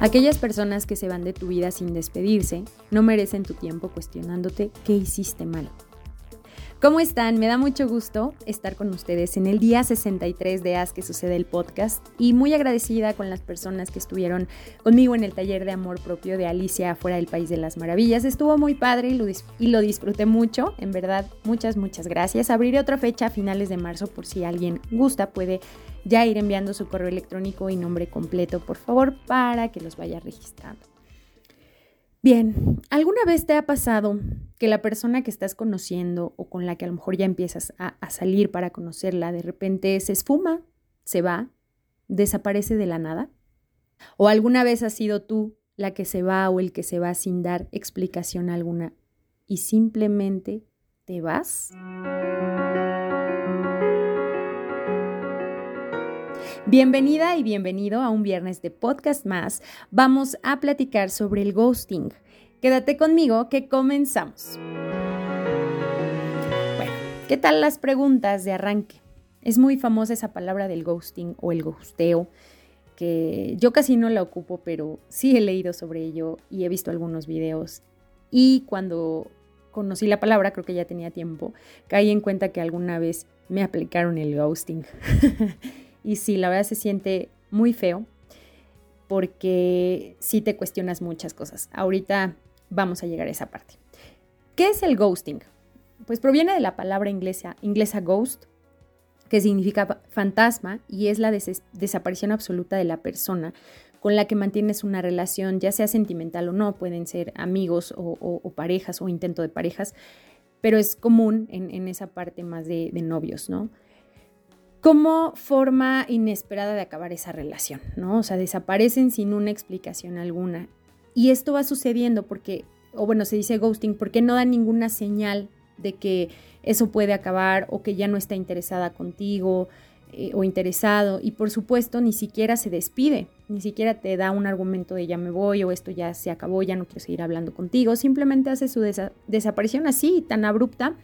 Aquellas personas que se van de tu vida sin despedirse no merecen tu tiempo cuestionándote qué hiciste mal. ¿Cómo están? Me da mucho gusto estar con ustedes en el día 63 de As que sucede el podcast y muy agradecida con las personas que estuvieron conmigo en el taller de amor propio de Alicia afuera del País de las Maravillas. Estuvo muy padre y lo, y lo disfruté mucho, en verdad, muchas, muchas gracias. Abriré otra fecha a finales de marzo por si alguien gusta, puede ya ir enviando su correo electrónico y nombre completo, por favor, para que los vaya registrando. Bien, ¿alguna vez te ha pasado que la persona que estás conociendo o con la que a lo mejor ya empiezas a, a, salir para conocerla, de repente se esfuma, se va, desaparece de la nada? ¿O alguna vez has sido tú la que se va o el que se va sin dar explicación alguna y simplemente te vas? Bienvenida y bienvenido a un viernes de podcast más. Vamos a platicar sobre el ghosting. Quédate conmigo que comenzamos. Bueno, ¿qué tal las preguntas de arranque? Es muy famosa esa palabra del ghosting o el ghosteo, que yo casi no la ocupo, pero sí he leído sobre ello y he visto algunos videos. Y cuando conocí la palabra, creo que ya tenía tiempo, caí en cuenta que alguna vez me aplicaron el ghosting. Y sí, la verdad se siente muy feo porque sí te cuestionas muchas cosas. Ahorita vamos a llegar a esa parte. ¿Qué es el ghosting? Pues proviene de la palabra inglesa, inglesa ghost, que significa fantasma y es la desaparición absoluta de la persona con la que mantienes una relación, ya sea sentimental o no, pueden ser amigos o, parejas o intento de parejas, pero es común en, esa parte más de, de novios, ¿no? Como forma inesperada de acabar esa relación, ¿no? O sea, desaparecen sin una explicación alguna. Y esto va sucediendo porque, o bueno, se dice ghosting, porque no da ninguna señal de que eso puede acabar o que ya no está interesada contigo eh, o interesado. Y por supuesto, ni siquiera se despide, ni siquiera te da un argumento de ya me voy o esto ya se acabó, ya no quiero seguir hablando contigo. Simplemente hace su desaparición así, tan abrupta,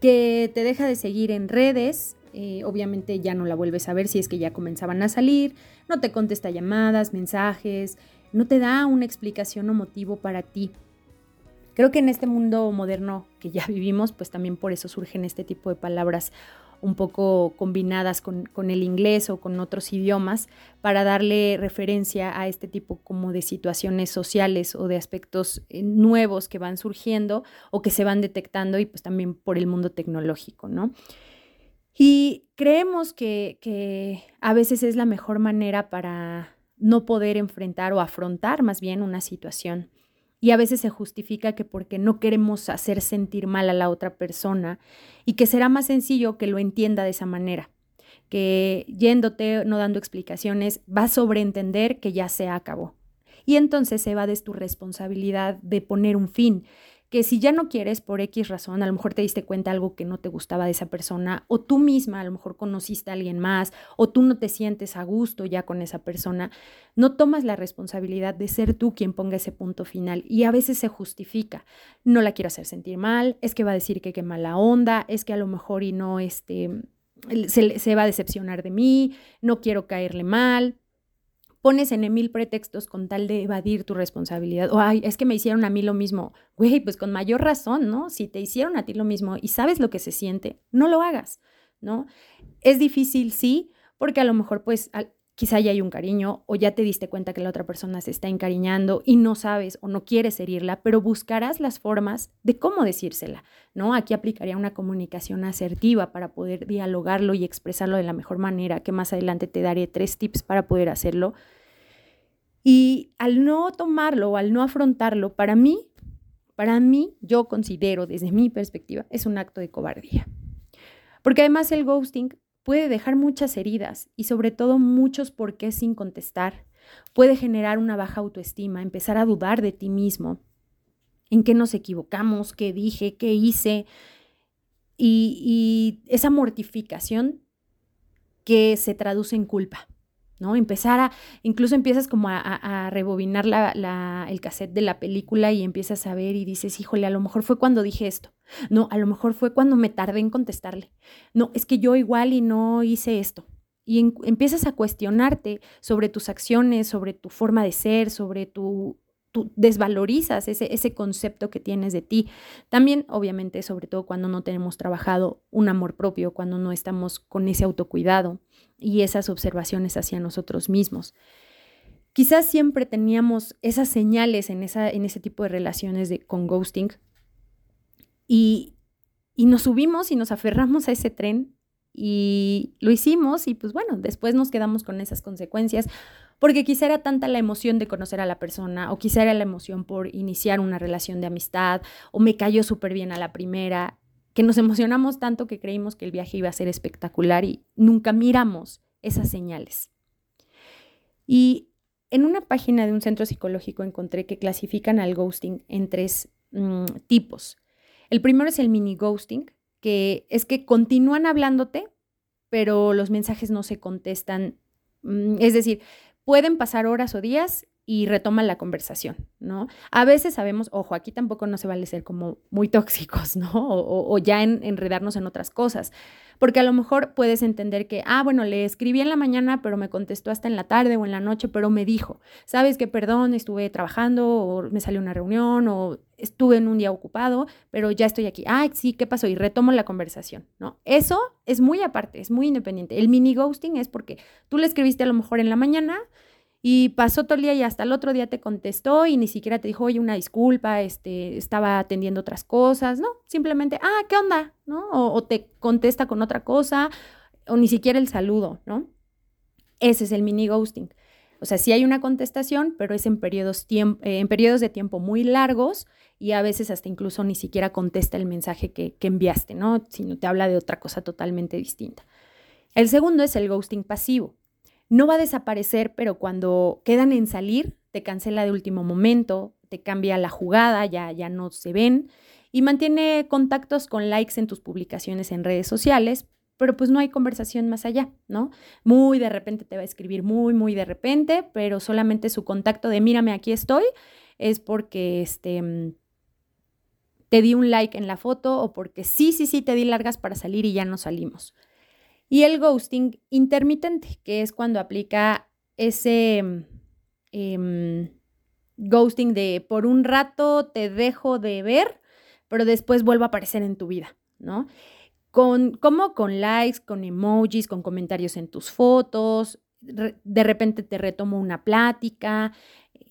que te deja de seguir en redes, eh, obviamente ya no la vuelves a ver si es que ya comenzaban a salir, no te contesta llamadas, mensajes, no te da una explicación o motivo para ti. Creo que en este mundo moderno que ya vivimos, pues también por eso surgen este tipo de palabras un poco combinadas con, con, el inglés o con otros idiomas para darle referencia a este tipo como de situaciones sociales o de aspectos eh, nuevos que van surgiendo o que se van detectando y pues también por el mundo tecnológico, ¿no? Y creemos que, a veces es la mejor manera para no poder enfrentar o afrontar más bien una situación. Y a veces se justifica que porque no queremos hacer sentir mal a la otra persona y que será más sencillo que lo entienda de esa manera, que yéndote, no dando explicaciones, va a sobreentender que ya se acabó. Y entonces se va de tu responsabilidad de poner un fin que si ya no quieres por X razón, a lo mejor te diste cuenta algo que no te gustaba de esa persona, o tú misma a lo mejor conociste a alguien más, o tú no te sientes a gusto ya con esa persona, no tomas la responsabilidad de ser tú quien ponga ese punto final. Y a veces se justifica, no la quiero hacer sentir mal, es que va a decir que qué mala onda, es que a lo mejor y no, este, se, se va a decepcionar de mí, no quiero caerle mal pones en mil pretextos con tal de evadir tu responsabilidad. O, ay, es que me hicieron a mí lo mismo. Güey, pues con mayor razón, ¿no? Si te hicieron a ti lo mismo y sabes lo que se siente, no lo hagas, ¿no? Es difícil, sí, porque a lo mejor, pues, quizá ya hay un cariño o ya te diste cuenta que la otra persona se está encariñando y no sabes o no quieres herirla, pero buscarás las formas de cómo decírsela, ¿no? Aquí aplicaría una comunicación asertiva para poder dialogarlo y expresarlo de la mejor manera, que más adelante te daré tres tips para poder hacerlo. Y al no tomarlo o al no afrontarlo, para mí, para mí, yo considero desde mi perspectiva, es un acto de cobardía. Porque además el ghosting puede dejar muchas heridas y sobre todo muchos por qué sin contestar. Puede generar una baja autoestima, empezar a dudar de ti mismo, en qué nos equivocamos, qué dije, qué hice. Y, esa mortificación que se traduce en culpa. ¿No? Empezar a, incluso empiezas como a, rebobinar el cassette de la película y empiezas a ver y dices, híjole, a lo mejor fue cuando dije esto. No, a lo mejor fue cuando me tardé en contestarle. No, es que yo igual y no hice esto. y empiezas a cuestionarte sobre tus acciones, sobre tu forma de ser, sobre tu... Tú desvalorizas ese, ese concepto que tienes de ti. También, obviamente, sobre todo cuando no tenemos trabajado un amor propio, cuando no estamos con ese autocuidado y esas observaciones hacia nosotros mismos. Quizás siempre teníamos esas señales en, esa, en ese tipo de relaciones de, con ghosting y, y nos subimos y nos aferramos a ese tren y lo hicimos y pues bueno, después nos quedamos con esas consecuencias porque quizá era tanta la emoción de conocer a la persona o quizá era la emoción por iniciar una relación de amistad o me cayó súper bien a la primera, que nos emocionamos tanto que creímos que el viaje iba a ser espectacular y nunca miramos esas señales. Y en una página de un centro psicológico encontré que clasifican al ghosting en tres mm, tipos. El primero es el mini ghosting, que es que continúan hablándote, pero los mensajes no se contestan. Mm, es decir, pueden pasar horas o días y retoman la conversación, ¿no? A veces sabemos, ojo, aquí tampoco no se vale ser como muy tóxicos, ¿no? O, ya enredarnos en otras cosas, porque a lo mejor puedes entender que, ah, bueno, le escribí en la mañana, pero me contestó hasta en la tarde o en la noche, pero me dijo, sabes que perdón, estuve trabajando o me salió una reunión o estuve en un día ocupado, pero ya estoy aquí. Ah, sí, ¿qué pasó? Y retomo la conversación, ¿no? Eso es muy aparte, es muy independiente. El mini ghosting es porque tú le escribiste a lo mejor en la mañana, y pasó todo el día y hasta el otro día te contestó y ni siquiera te dijo, oye, una disculpa, este, estaba atendiendo otras cosas, ¿no? Simplemente, ah, ¿qué onda? ¿No? O, te contesta con otra cosa, o ni siquiera el saludo, ¿no? Ese es el mini ghosting. O sea, sí hay una contestación, pero es en periodos, eh, en periodos de tiempo muy largos y a veces hasta incluso ni siquiera contesta el mensaje que, que enviaste, ¿no? Sino te habla de otra cosa totalmente distinta. El segundo es el ghosting pasivo no va a desaparecer, pero cuando quedan en salir, te cancela de último momento, te cambia la jugada, ya, ya no se ven y mantiene contactos con likes en tus publicaciones en redes sociales, pero pues no hay conversación más allá, ¿no? Muy de repente te va a escribir, muy, muy de repente, pero solamente su contacto de mírame, aquí estoy, es porque este, mm, te di un like en la foto o porque sí, sí, sí, te di largas para salir y ya no salimos. Y el ghosting intermitente, que es cuando aplica ese em, ghosting de por un rato te dejo de ver, pero después vuelvo a aparecer en tu vida, ¿no? Con, como con likes, con emojis, con comentarios en tus fotos, de repente te retomo una plática,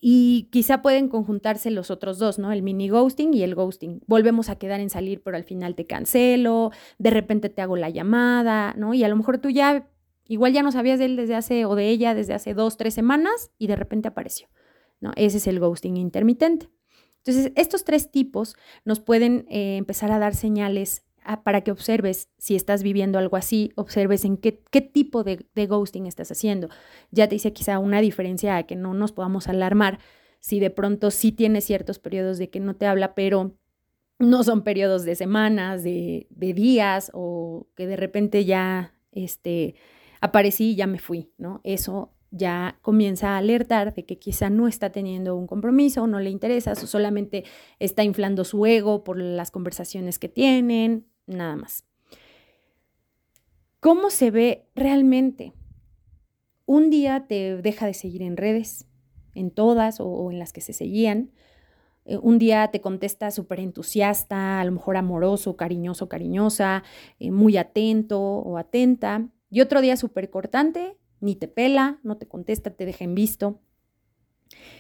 y quizá pueden conjuntarse los otros dos, ¿no? El mini ghosting y el ghosting. Volvemos a quedar en salir, pero al final te cancelo, de repente te hago la llamada, ¿no? Y a lo mejor tú ya, igual ya no sabías de él desde hace, o de ella desde hace dos, tres semanas y de repente apareció, ¿no? Ese es el ghosting intermitente. Entonces, estos tres tipos nos pueden eh, empezar a dar señales para que observes si estás viviendo algo así, observes en qué, qué tipo de, de, ghosting estás haciendo. Ya te hice quizá una diferencia a que no nos podamos alarmar si de pronto sí tienes ciertos periodos de que no te habla, pero no son periodos de semanas, de, de días o que de repente ya este, aparecí y ya me fui, ¿no? Eso ya comienza a alertar de que quizá no está teniendo un compromiso, no le interesa, o solamente está inflando su ego por las conversaciones que tienen, nada más. ¿Cómo se ve realmente? Un día te deja de seguir en redes, en todas o, en las que se seguían. Eh, un día te contesta súper entusiasta, a lo mejor amoroso, cariñoso, cariñosa, eh, muy atento o atenta. Y otro día súper cortante, ni te pela, no te contesta, te deja en visto.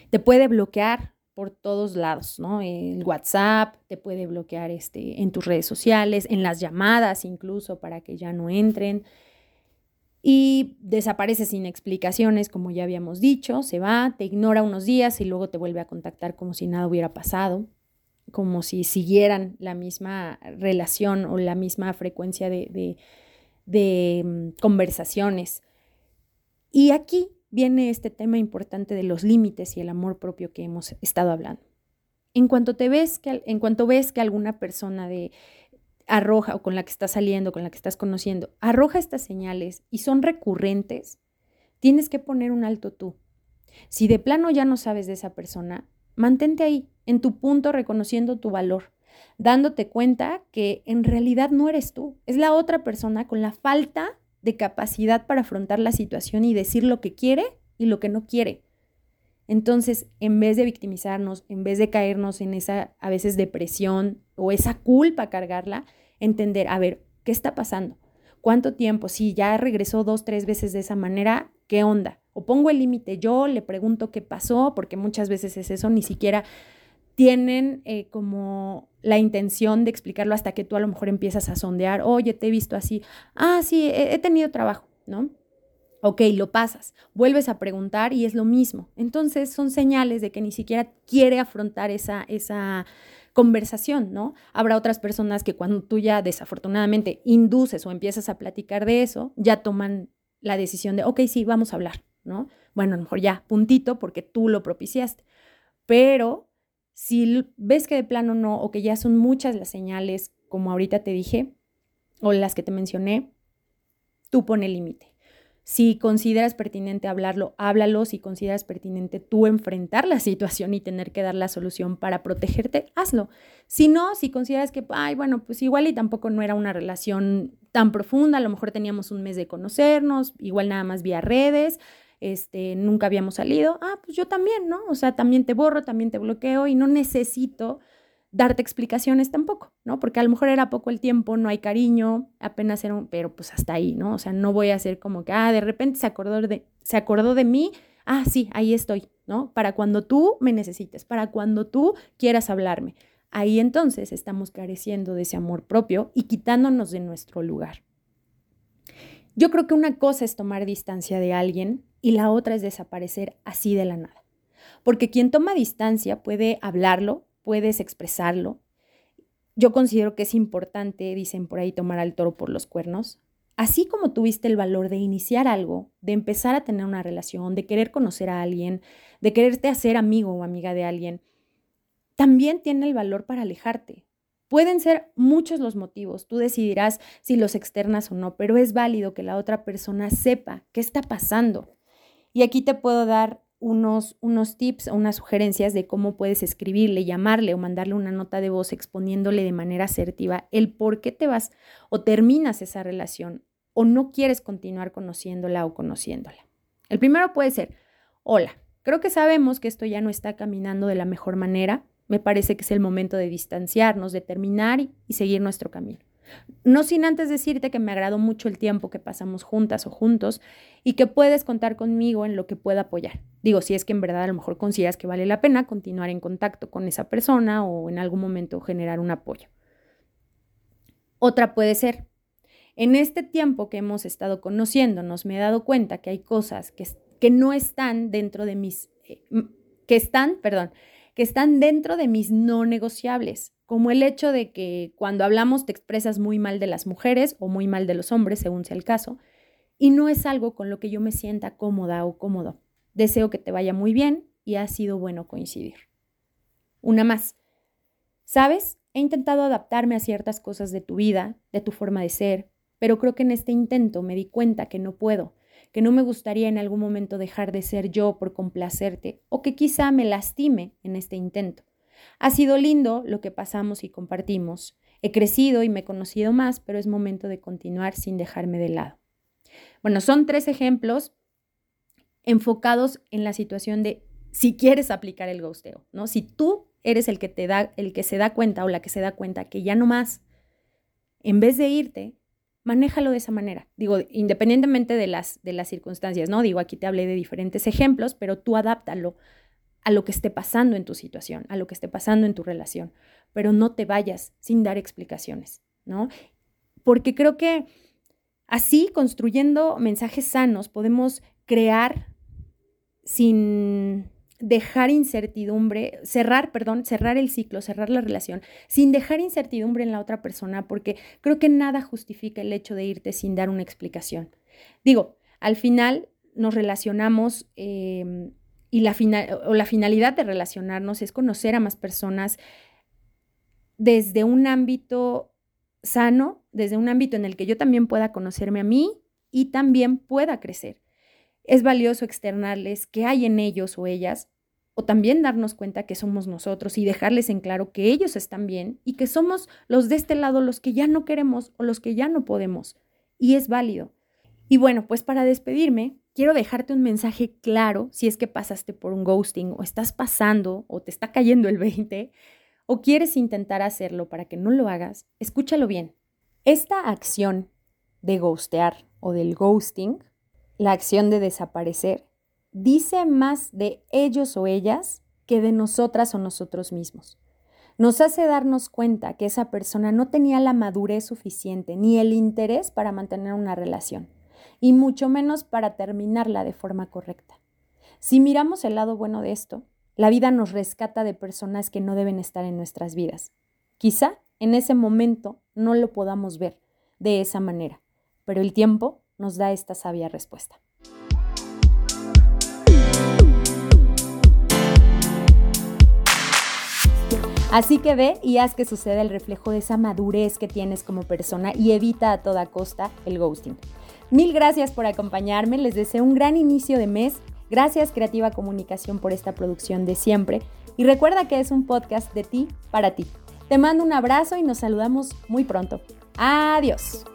Te puede bloquear por todos lados, ¿no? El WhatsApp te puede bloquear este, en tus redes sociales, en las llamadas incluso para que ya no entren. Y desaparece sin explicaciones, como ya habíamos dicho, se va, te ignora unos días y luego te vuelve a contactar como si nada hubiera pasado, como si siguieran la misma relación o la misma frecuencia de, de mm, conversaciones. Y aquí viene este tema importante de los límites y el amor propio que hemos estado hablando. En cuanto te ves que, en cuanto ves que alguna persona de arroja o con la que estás saliendo, con la que estás conociendo, arroja estas señales y son recurrentes, tienes que poner un alto tú. Si de plano ya no sabes de esa persona, mantente ahí, en tu punto, reconociendo tu valor, dándote cuenta que en realidad no eres tú, es la otra persona con la falta de capacidad para afrontar la situación y decir lo que quiere y lo que no quiere. Entonces, en vez de victimizarnos, en vez de caernos en esa a veces depresión o esa culpa cargarla, entender, a ver, ¿qué está pasando? ¿Cuánto tiempo? Si ya regresó dos, tres veces de esa manera, ¿qué onda? O pongo el límite yo, le pregunto qué pasó, porque muchas veces es eso, ni siquiera tienen eh, como la intención de explicarlo hasta que tú a lo mejor empiezas a sondear, oye, te he visto así, ah, sí, he, tenido trabajo, ¿no? Ok, lo pasas, vuelves a preguntar y es lo mismo. Entonces son señales de que ni siquiera quiere afrontar esa, esa conversación, ¿no? Habrá otras personas que cuando tú ya desafortunadamente induces o empiezas a platicar de eso, ya toman la decisión de, ok, sí, vamos a hablar, ¿no? Bueno, a lo mejor ya, puntito, porque tú lo propiciaste. Pero si ves que de plano no, o que ya son muchas las señales, como ahorita te dije, o las que te mencioné, tú pone límite. Si consideras pertinente hablarlo, háblalo. Si consideras pertinente tú enfrentar la situación y tener que dar la solución para protegerte, hazlo. Si no, si consideras que, ay, bueno, pues igual y tampoco no era una relación tan profunda, a lo mejor teníamos un mes de conocernos, igual nada más vía redes, este, nunca habíamos salido, ah, pues yo también, ¿no? O sea, también te borro, también te bloqueo y no necesito darte explicaciones tampoco, ¿no? Porque a lo mejor era poco el tiempo, no hay cariño, apenas era un, pero pues hasta ahí, ¿no? O sea, no voy a hacer como que, ah, de repente se acordó de, se acordó de mí, ah, sí, ahí estoy, ¿no? Para cuando tú me necesites, para cuando tú quieras hablarme. Ahí entonces estamos careciendo de ese amor propio y quitándonos de nuestro lugar. Yo creo que una cosa es tomar distancia de alguien y la otra es desaparecer así de la nada. Porque quien toma distancia puede hablarlo, puedes expresarlo. Yo considero que es importante, dicen por ahí, tomar al toro por los cuernos. Así como tuviste el valor de iniciar algo, de empezar a tener una relación, de querer conocer a alguien, de quererte hacer amigo o amiga de alguien, también tiene el valor para alejarte. Pueden ser muchos los motivos, tú decidirás si los externas o no, pero es válido que la otra persona sepa qué está pasando. Y aquí te puedo dar unos, unos tips o unas sugerencias de cómo puedes escribirle, llamarle o mandarle una nota de voz exponiéndole de manera asertiva el por qué te vas o terminas esa relación o no quieres continuar conociéndola o conociéndola. El primero puede ser, hola, creo que sabemos que esto ya no está caminando de la mejor manera, me parece que es el momento de distanciarnos, de terminar y seguir nuestro camino. No sin antes decirte que me agradó mucho el tiempo que pasamos juntas o juntos y que puedes contar conmigo en lo que pueda apoyar. Digo, si es que en verdad a lo mejor consideras que vale la pena continuar en contacto con esa persona o en algún momento generar un apoyo. Otra puede ser, en este tiempo que hemos estado conociéndonos, me he dado cuenta que hay cosas que, que no están dentro de mis, eh, que están, perdón, que están dentro de mis no negociables como el hecho de que cuando hablamos te expresas muy mal de las mujeres o muy mal de los hombres, según sea el caso, y no es algo con lo que yo me sienta cómoda o cómodo. Deseo que te vaya muy bien y ha sido bueno coincidir. Una más. ¿Sabes? He intentado adaptarme a ciertas cosas de tu vida, de tu forma de ser, pero creo que en este intento me di cuenta que no puedo, que no me gustaría en algún momento dejar de ser yo por complacerte o que quizá me lastime en este intento. Ha sido lindo lo que pasamos y compartimos. He crecido y me he conocido más, pero es momento de continuar sin dejarme de lado. Bueno, son tres ejemplos enfocados en la situación de si quieres aplicar el ghosteo, ¿no? Si tú eres el que te da, el que se da cuenta o la que se da cuenta que ya no más, en vez de irte, manéjalo de esa manera. Digo, independientemente de las, de las circunstancias, ¿no? Digo, aquí te hablé de diferentes ejemplos, pero tú adáptalo a lo que esté pasando en tu situación, a lo que esté pasando en tu relación, pero no te vayas sin dar explicaciones, ¿no? Porque creo que así, construyendo mensajes sanos, podemos crear sin dejar incertidumbre, cerrar, perdón, cerrar el ciclo, cerrar la relación, sin dejar incertidumbre en la otra persona, porque creo que nada justifica el hecho de irte sin dar una explicación. Digo, al final nos relacionamos em, y la, o la finalidad de relacionarnos es conocer a más personas desde un ámbito sano, desde un ámbito en el que yo también pueda conocerme a mí y también pueda crecer. Es valioso externarles qué hay en ellos o ellas, o también darnos cuenta que somos nosotros y dejarles en claro que ellos están bien y que somos los de este lado los que ya no queremos o los que ya no podemos. Y es válido. Y bueno, pues para despedirme, quiero dejarte un mensaje claro si es que pasaste por un ghosting o estás pasando o te está cayendo el 20 o quieres intentar hacerlo para que no lo hagas, escúchalo bien. Esta acción de ghostear o del ghosting, la acción de desaparecer, dice más de ellos o ellas que de nosotras o nosotros mismos. Nos hace darnos cuenta que esa persona no tenía la madurez suficiente ni el interés para mantener una relación, y mucho menos para terminarla de forma correcta. Si miramos el lado bueno de esto, la vida nos rescata de personas que no deben estar en nuestras vidas. Quizá en ese momento no lo podamos ver de esa manera, pero el tiempo nos da esta sabia respuesta. Así que ve y haz que suceda el reflejo de esa madurez que tienes como persona y evita a toda costa el ghosting. Mil gracias por acompañarme, les deseo un gran inicio de mes Gracias Creativa Comunicación por esta producción de siempre y recuerda que es un podcast de ti para ti. Te mando un abrazo y nos saludamos muy pronto. Adiós.